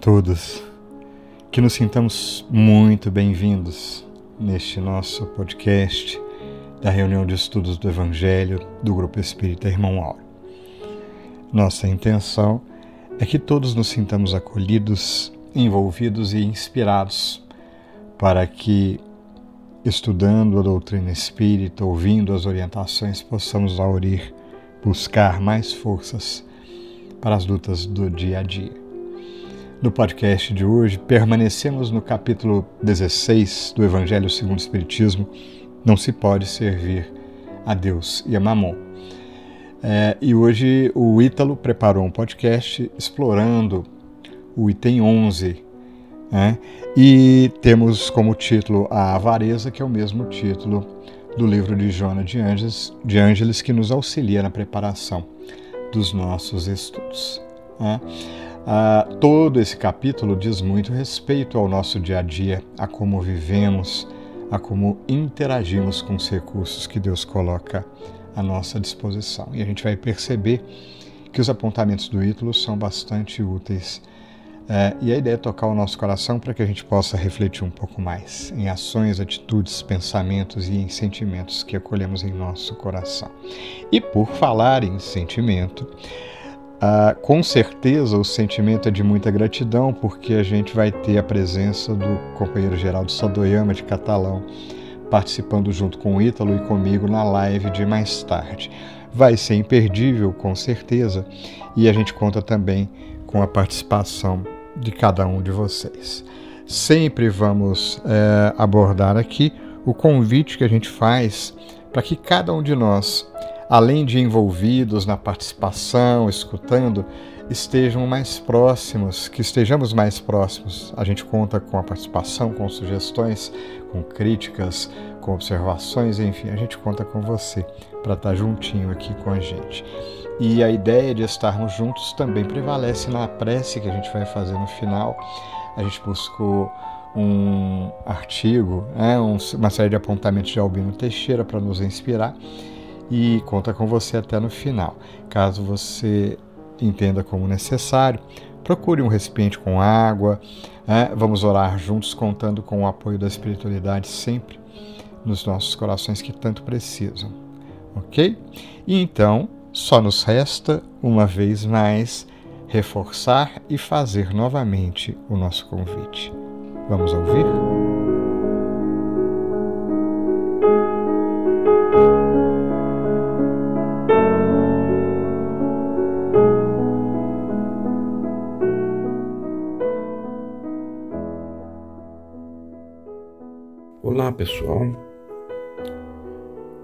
Todos, que nos sintamos muito bem-vindos neste nosso podcast da reunião de estudos do Evangelho do Grupo Espírita Irmão Auro. Nossa intenção é que todos nos sintamos acolhidos, envolvidos e inspirados para que, estudando a doutrina espírita, ouvindo as orientações, possamos aurir, buscar mais forças para as lutas do dia a dia. No podcast de hoje, permanecemos no capítulo 16 do Evangelho segundo o Espiritismo. Não se pode servir a Deus e a Mamon. É, e hoje o Ítalo preparou um podcast explorando o item 11. Né? E temos como título A Avareza, que é o mesmo título do livro de Jona de Ângeles, de Ângeles que nos auxilia na preparação dos nossos estudos. Né? Ah, todo esse capítulo diz muito respeito ao nosso dia a dia, a como vivemos, a como interagimos com os recursos que Deus coloca à nossa disposição. E a gente vai perceber que os apontamentos do Ítalo são bastante úteis. É, e a ideia é tocar o nosso coração para que a gente possa refletir um pouco mais em ações, atitudes, pensamentos e em sentimentos que acolhemos em nosso coração. E por falar em sentimento, ah, com certeza o sentimento é de muita gratidão, porque a gente vai ter a presença do companheiro Geraldo Sadoyama de Catalão participando junto com o Ítalo e comigo na live de mais tarde. Vai ser imperdível, com certeza, e a gente conta também com a participação de cada um de vocês. Sempre vamos é, abordar aqui o convite que a gente faz para que cada um de nós além de envolvidos na participação, escutando, estejam mais próximos, que estejamos mais próximos. A gente conta com a participação, com sugestões, com críticas, com observações, enfim, a gente conta com você para estar juntinho aqui com a gente. E a ideia de estarmos juntos também prevalece na prece que a gente vai fazer no final. A gente buscou um artigo, né, uma série de apontamentos de Albino Teixeira para nos inspirar e conta com você até no final. Caso você entenda como necessário, procure um recipiente com água. Né? Vamos orar juntos, contando com o apoio da espiritualidade sempre nos nossos corações que tanto precisam. Ok? E então, só nos resta, uma vez mais, reforçar e fazer novamente o nosso convite. Vamos ouvir? Pessoal,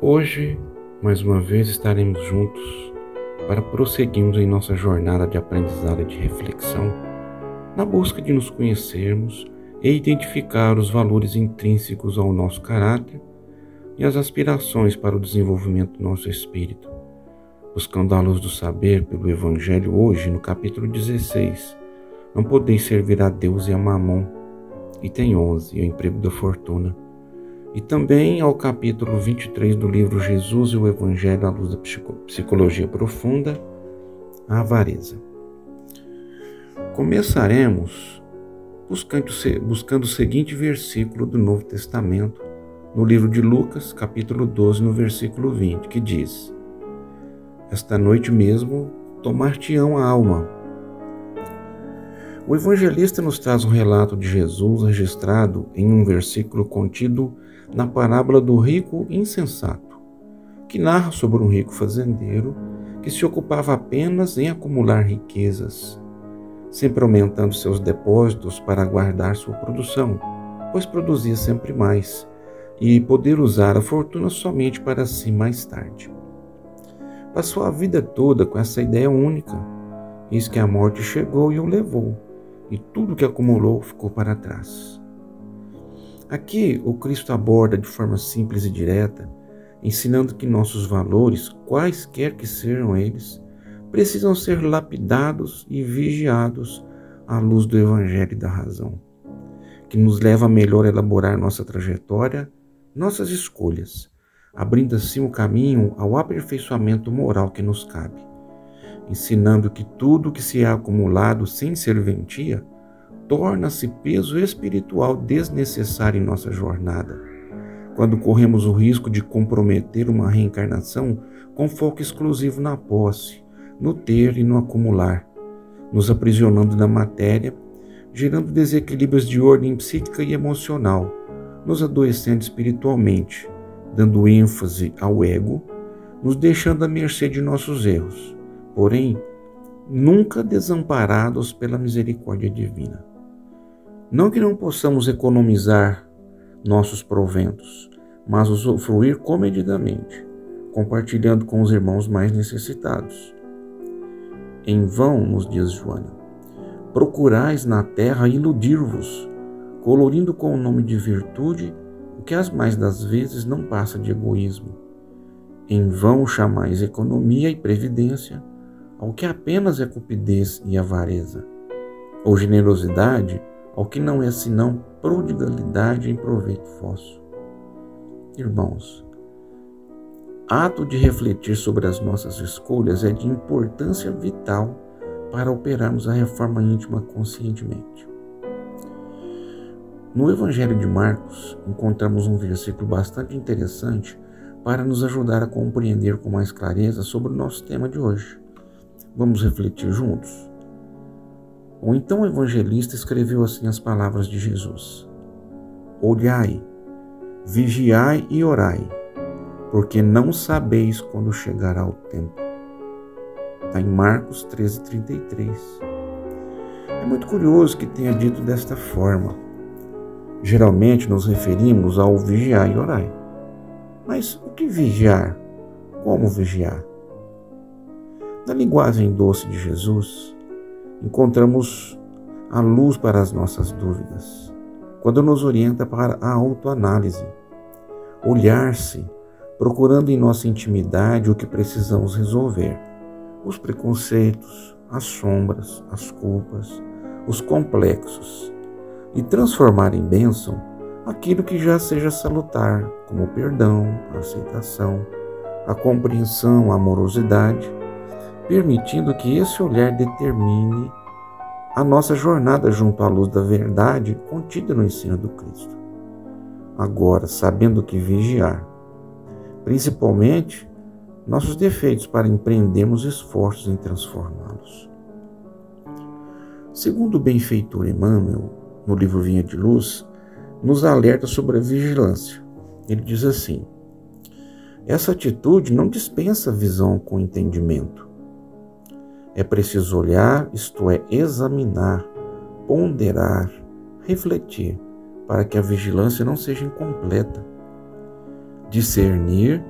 hoje mais uma vez estaremos juntos para prosseguirmos em nossa jornada de aprendizado e de reflexão, na busca de nos conhecermos e identificar os valores intrínsecos ao nosso caráter e as aspirações para o desenvolvimento do nosso espírito, buscando a luz do saber pelo Evangelho hoje no capítulo 16. Não podeis servir a Deus e a Mamon. Item 11, o emprego da fortuna e também ao capítulo 23 do livro Jesus e o Evangelho à luz da psicologia profunda, a avareza. Começaremos buscando, buscando o seguinte versículo do Novo Testamento, no livro de Lucas, capítulo 12, no versículo 20, que diz: Esta noite mesmo tomar-te-ão a alma. O evangelista nos traz um relato de Jesus registrado em um versículo contido na parábola do rico insensato, que narra sobre um rico fazendeiro que se ocupava apenas em acumular riquezas, sempre aumentando seus depósitos para guardar sua produção, pois produzia sempre mais, e poder usar a fortuna somente para si mais tarde. Passou a vida toda com essa ideia única, eis que a morte chegou e o levou, e tudo que acumulou ficou para trás. Aqui o Cristo aborda de forma simples e direta, ensinando que nossos valores, quaisquer que sejam eles, precisam ser lapidados e vigiados à luz do Evangelho e da razão, que nos leva a melhor elaborar nossa trajetória, nossas escolhas, abrindo assim o caminho ao aperfeiçoamento moral que nos cabe, ensinando que tudo que se é acumulado sem serventia torna-se peso espiritual desnecessário em nossa jornada. Quando corremos o risco de comprometer uma reencarnação com foco exclusivo na posse, no ter e no acumular, nos aprisionando na matéria, gerando desequilíbrios de ordem psíquica e emocional, nos adoecendo espiritualmente, dando ênfase ao ego, nos deixando à mercê de nossos erros, porém, nunca desamparados pela misericórdia divina. Não que não possamos economizar nossos proventos, mas usufruir comedidamente, compartilhando com os irmãos mais necessitados. Em vão, nos diz Joana, procurais na terra iludir-vos, colorindo com o nome de virtude o que as mais das vezes não passa de egoísmo. Em vão chamais economia e previdência ao que apenas é cupidez e avareza, ou generosidade ao que não é senão prodigalidade em proveito vosso. Irmãos, ato de refletir sobre as nossas escolhas é de importância vital para operarmos a reforma íntima conscientemente. No Evangelho de Marcos, encontramos um versículo bastante interessante para nos ajudar a compreender com mais clareza sobre o nosso tema de hoje. Vamos refletir juntos? Ou então o evangelista escreveu assim as palavras de Jesus: Olhai, vigiai e orai, porque não sabeis quando chegará o tempo. Está em Marcos 13, 33. É muito curioso que tenha dito desta forma. Geralmente nos referimos ao vigiar e orar. Mas o que vigiar? Como vigiar? Na linguagem doce de Jesus, encontramos a luz para as nossas dúvidas, quando nos orienta para a autoanálise, olhar-se, procurando em nossa intimidade o que precisamos resolver, os preconceitos, as sombras, as culpas, os complexos, e transformar em bênção aquilo que já seja salutar, como o perdão, a aceitação, a compreensão, a amorosidade permitindo que esse olhar determine a nossa jornada junto à luz da verdade contida no ensino do Cristo. Agora, sabendo que vigiar, principalmente nossos defeitos para empreendermos esforços em transformá-los. Segundo o benfeitor Emmanuel, no livro Vinha de Luz, nos alerta sobre a vigilância. Ele diz assim: essa atitude não dispensa visão com entendimento, é preciso olhar, isto é, examinar, ponderar, refletir, para que a vigilância não seja incompleta. Discernir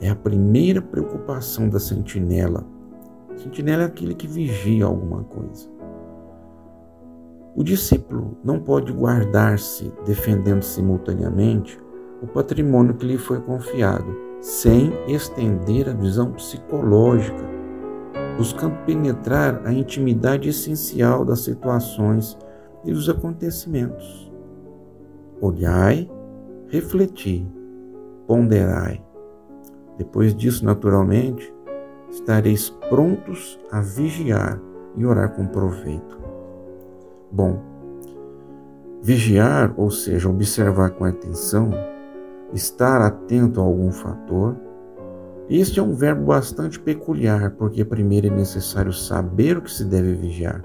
é a primeira preocupação da sentinela. Sentinela é aquele que vigia alguma coisa. O discípulo não pode guardar-se defendendo simultaneamente o patrimônio que lhe foi confiado, sem estender a visão psicológica buscando penetrar a intimidade essencial das situações e dos acontecimentos. Olhai, refleti, ponderai. Depois disso, naturalmente, estareis prontos a vigiar e orar com proveito. Bom, vigiar, ou seja, observar com atenção, estar atento a algum fator, este é um verbo bastante peculiar, porque primeiro é necessário saber o que se deve vigiar,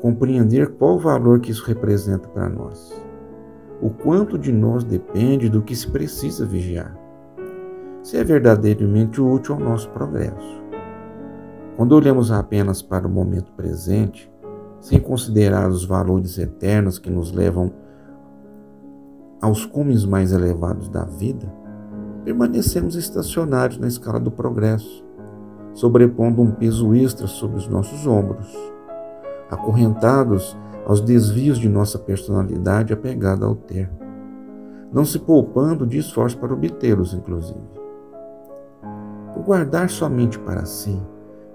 compreender qual o valor que isso representa para nós, o quanto de nós depende do que se precisa vigiar, se é verdadeiramente útil ao nosso progresso. Quando olhamos apenas para o momento presente, sem considerar os valores eternos que nos levam aos cumes mais elevados da vida, permanecemos estacionários na escala do progresso, sobrepondo um peso extra sobre os nossos ombros, acorrentados aos desvios de nossa personalidade apegada ao ter, não se poupando de esforço para obtê-los, inclusive. O guardar somente para si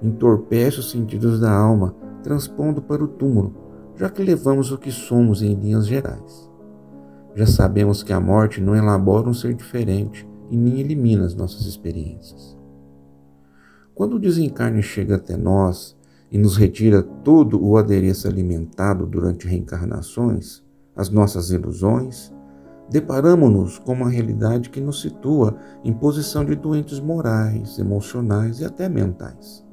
entorpece os sentidos da alma, transpondo para o túmulo, já que levamos o que somos em linhas gerais. Já sabemos que a morte não elabora um ser diferente, e nem elimina as nossas experiências. Quando o desencarne chega até nós e nos retira todo o adereço alimentado durante reencarnações, as nossas ilusões, deparamos-nos com uma realidade que nos situa em posição de doentes morais, emocionais e até mentais.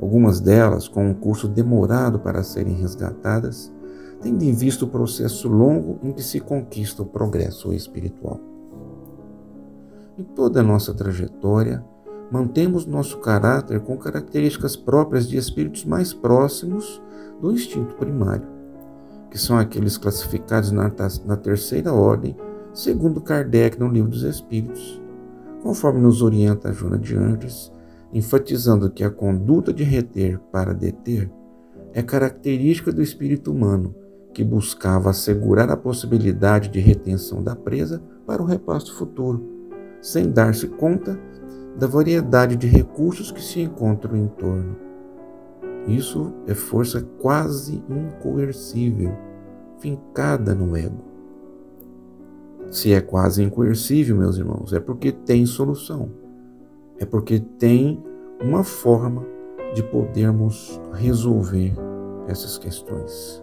Algumas delas, com um curso demorado para serem resgatadas, tendo em vista o processo longo em que se conquista o progresso espiritual. Em toda a nossa trajetória, mantemos nosso caráter com características próprias de espíritos mais próximos do instinto primário, que são aqueles classificados na, na terceira ordem, segundo Kardec no Livro dos Espíritos, conforme nos orienta a Joana de Andes, enfatizando que a conduta de reter para deter é característica do espírito humano que buscava assegurar a possibilidade de retenção da presa para o repasto futuro, sem dar-se conta da variedade de recursos que se encontram em torno. Isso é força quase incoercível, fincada no ego. Se é quase incoercível, meus irmãos, é porque tem solução. É porque tem uma forma de podermos resolver essas questões.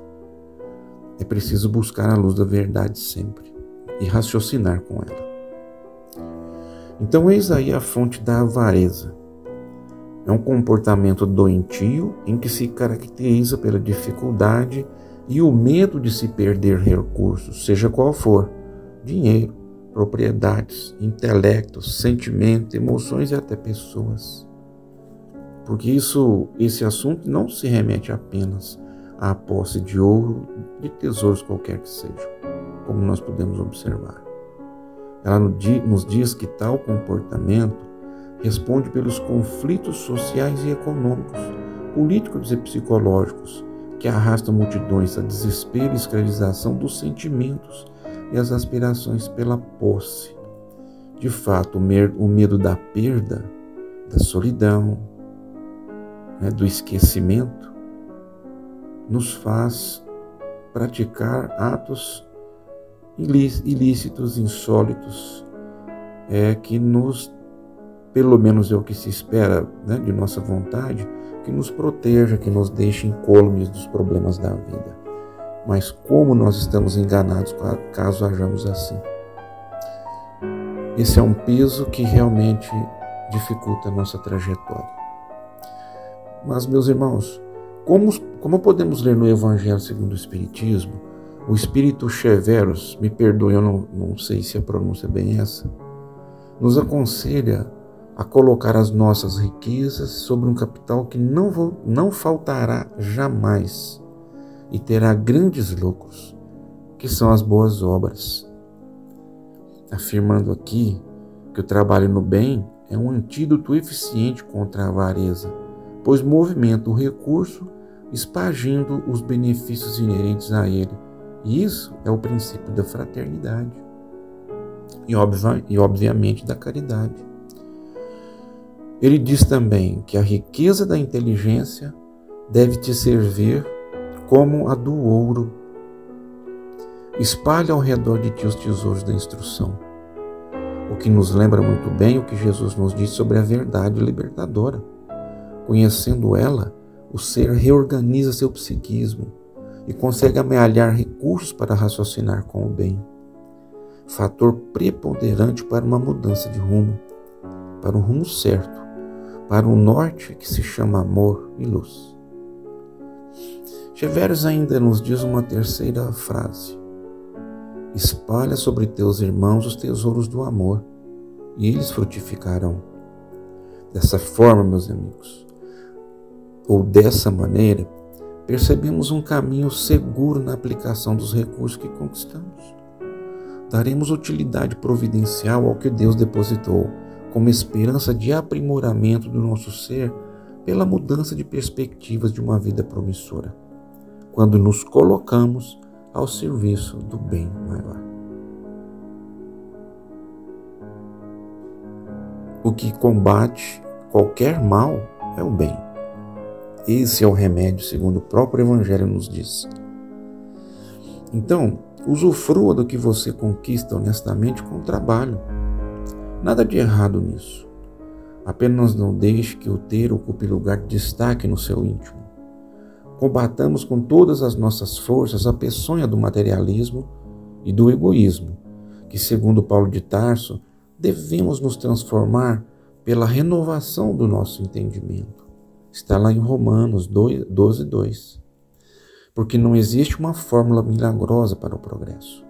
É preciso buscar a luz da verdade sempre e raciocinar com ela. Então, eis aí a fonte da avareza. É um comportamento doentio em que se caracteriza pela dificuldade e o medo de se perder recursos, seja qual for dinheiro, propriedades, intelecto, sentimento, emoções e até pessoas. Porque isso, esse assunto não se remete apenas à posse de ouro, de tesouros qualquer que sejam, como nós podemos observar. Ela nos diz que tal comportamento responde pelos conflitos sociais e econômicos, políticos e psicológicos que arrastam multidões a desespero e escravização dos sentimentos e as aspirações pela posse. De fato, o medo da perda, da solidão, né, do esquecimento, nos faz praticar atos ilícitos, insólitos, é que nos, pelo menos é o que se espera né, de nossa vontade, que nos proteja, que nos deixe incólumes dos problemas da vida. Mas como nós estamos enganados caso hajamos assim? Esse é um peso que realmente dificulta a nossa trajetória. Mas, meus irmãos, como, como podemos ler no Evangelho segundo o Espiritismo, o Espírito Cheveros, me perdoe, eu não, não sei se a pronúncia é bem essa, nos aconselha a colocar as nossas riquezas sobre um capital que não, não faltará jamais e terá grandes lucros, que são as boas obras. Afirmando aqui que o trabalho no bem é um antídoto eficiente contra a avareza pois movimenta o recurso espagindo os benefícios inerentes a ele. Isso é o princípio da fraternidade e, obvia, e obviamente da caridade. Ele diz também que a riqueza da inteligência deve te servir como a do ouro. Espalha ao redor de ti os tesouros da instrução. O que nos lembra muito bem o que Jesus nos disse sobre a verdade libertadora. Conhecendo ela, o ser reorganiza seu psiquismo e consegue amealhar recursos para raciocinar com o bem. Fator preponderante para uma mudança de rumo, para o rumo certo, para o norte que se chama amor e luz. Cheveres ainda nos diz uma terceira frase: Espalha sobre teus irmãos os tesouros do amor, e eles frutificarão. Dessa forma, meus amigos, ou dessa maneira, percebemos um caminho seguro na aplicação dos recursos que conquistamos. Daremos utilidade providencial ao que Deus depositou, como esperança de aprimoramento do nosso ser pela mudança de perspectivas de uma vida promissora, quando nos colocamos ao serviço do bem maior. O que combate qualquer mal é o bem. Esse é o remédio, segundo o próprio Evangelho nos diz. Então, usufrua do que você conquista honestamente com o trabalho. Nada de errado nisso. Apenas não deixe que o ter ocupe lugar de destaque no seu íntimo. Combatamos com todas as nossas forças a peçonha do materialismo e do egoísmo, que, segundo Paulo de Tarso, devemos nos transformar pela renovação do nosso entendimento. Está lá em Romanos 12, 2. Porque não existe uma fórmula milagrosa para o progresso,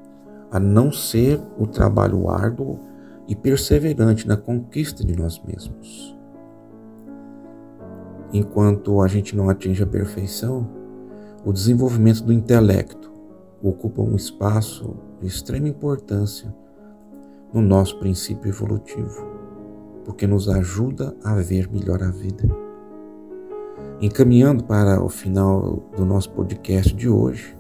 a não ser o trabalho árduo e perseverante na conquista de nós mesmos. Enquanto a gente não atinge a perfeição, o desenvolvimento do intelecto ocupa um espaço de extrema importância no nosso princípio evolutivo, porque nos ajuda a ver melhor a vida. Encaminhando para o final do nosso podcast de hoje,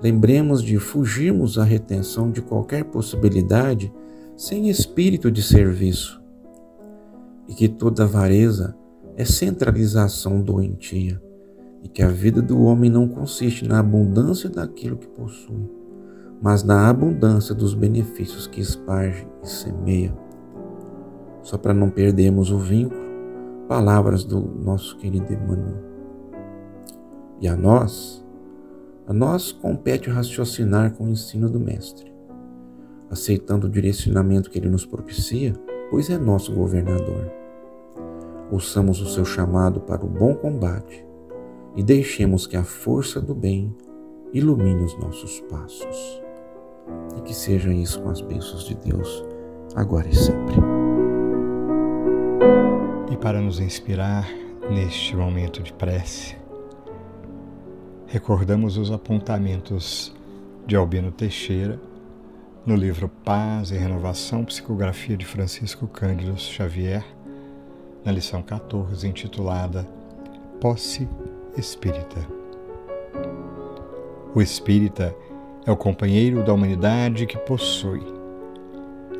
lembremos de fugirmos à retenção de qualquer possibilidade sem espírito de serviço e que toda avareza é centralização doentia e que a vida do homem não consiste na abundância daquilo que possui, mas na abundância dos benefícios que esparge e semeia. Só para não perdermos o vínculo, palavras do nosso querido Emmanuel. E a nós, a nós compete raciocinar com o ensino do Mestre, aceitando o direcionamento que ele nos propicia, pois é nosso governador. Ouçamos o seu chamado para o bom combate e deixemos que a força do bem ilumine os nossos passos. E que seja isso com as bênçãos de Deus, agora e sempre. E para nos inspirar neste momento de prece, recordamos os apontamentos de Albino Teixeira no livro Paz e Renovação, psicografia de Francisco Cândido Xavier, na lição 14, intitulada Posse espírita. O espírita é o companheiro da humanidade que possui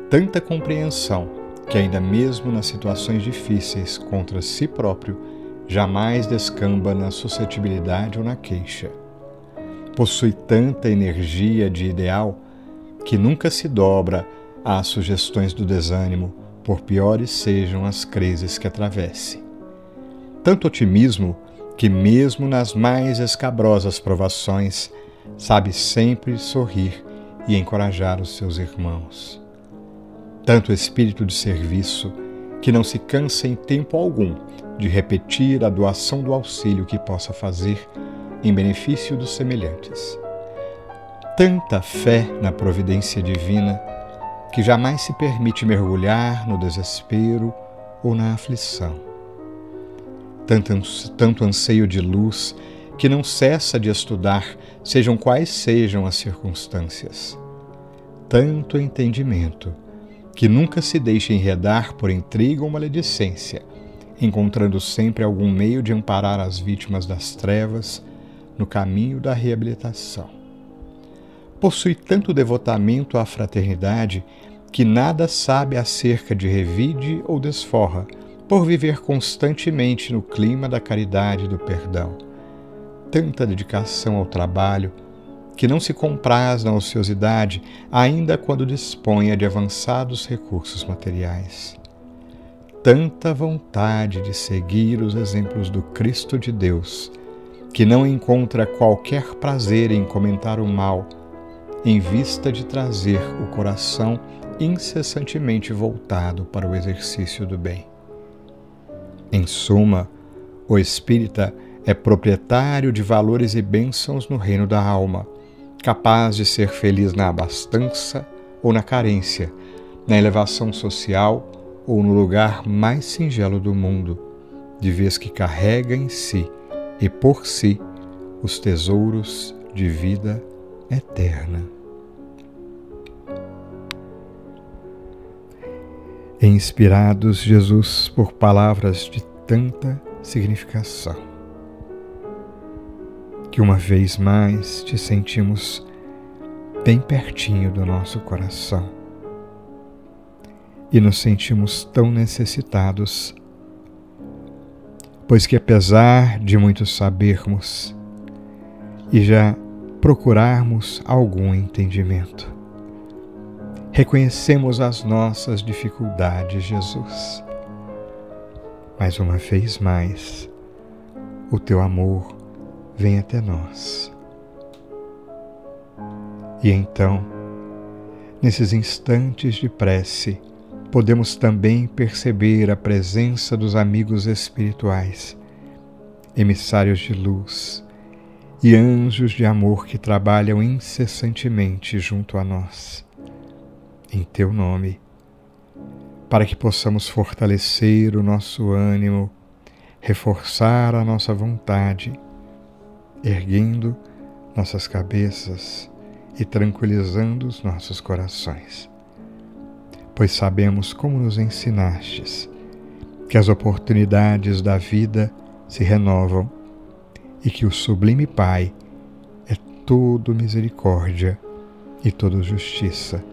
tanta compreensão que, ainda mesmo nas situações difíceis contra si próprio, jamais descamba na suscetibilidade ou na queixa. Possui tanta energia de ideal que nunca se dobra às sugestões do desânimo, por piores sejam as crises que atravesse. Tanto otimismo que, mesmo nas mais escabrosas provações, sabe sempre sorrir e encorajar os seus irmãos. Tanto espírito de serviço que não se cansa em tempo algum de repetir a doação do auxílio que possa fazer em benefício dos semelhantes. Tanta fé na providência divina que jamais se permite mergulhar no desespero ou na aflição tanto, tanto anseio de luz que não cessa de estudar, sejam quais sejam as circunstâncias. Tanto entendimento que nunca se deixa enredar por intriga ou maledicência, encontrando sempre algum meio de amparar as vítimas das trevas no caminho da reabilitação. Possui tanto devotamento à fraternidade que nada sabe acerca de revide ou desforra, por viver constantemente no clima da caridade e do perdão. Tanta dedicação ao trabalho que não se compraz na ociosidade, ainda quando disponha de avançados recursos materiais. Tanta vontade de seguir os exemplos do Cristo de Deus, que não encontra qualquer prazer em comentar o mal, em vista de trazer o coração incessantemente voltado para o exercício do bem. Em suma, o espírita é proprietário de valores e bênçãos no reino da alma, capaz de ser feliz na abastança ou na carência, na elevação social ou no lugar mais singelo do mundo, de vez que carrega em si e por si os tesouros de vida eterna. inspirados, Jesus, por palavras de tanta significação, que uma vez mais te sentimos bem pertinho do nosso coração e nos sentimos tão necessitados, pois que apesar de muito sabermos e já procurarmos algum entendimento, Reconhecemos as nossas dificuldades, Jesus. mais uma vez mais, o teu amor vem até nós. E então, nesses instantes de prece, podemos também perceber a presença dos amigos espirituais, emissários de luz e anjos de amor que trabalham incessantemente junto a nós. Em teu nome, para que possamos fortalecer o nosso ânimo, reforçar a nossa vontade, erguendo nossas cabeças e tranquilizando os nossos corações. Pois sabemos como nos ensinastes que as oportunidades da vida se renovam e que o Sublime Pai é todo misericórdia e todo justiça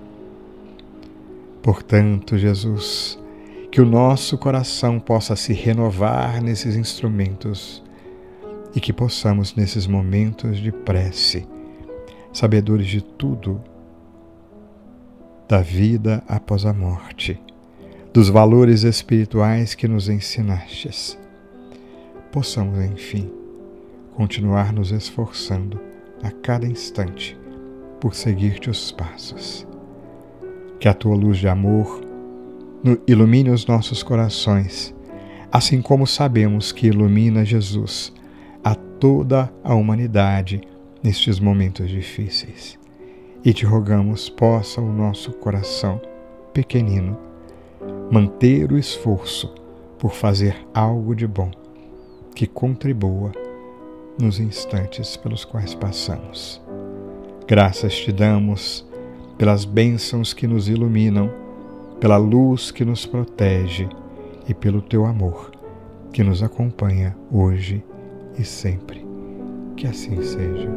Portanto, Jesus, que o nosso coração possa se renovar nesses instrumentos e que possamos, nesses momentos de prece, sabedores de tudo, da vida após a morte, dos valores espirituais que nos ensinastes, possamos, enfim, continuar nos esforçando a cada instante por seguir-te os passos. Que a tua luz de amor ilumine os nossos corações, assim como sabemos que ilumina Jesus toda a humanidade nestes momentos difíceis. E te rogamos, possa o nosso coração pequenino manter o esforço por fazer algo de bom que contribua nos instantes pelos quais passamos. Graças te damos pelas bênçãos que nos iluminam, pela luz que nos protege e pelo teu amor que nos acompanha hoje e sempre. Que assim seja.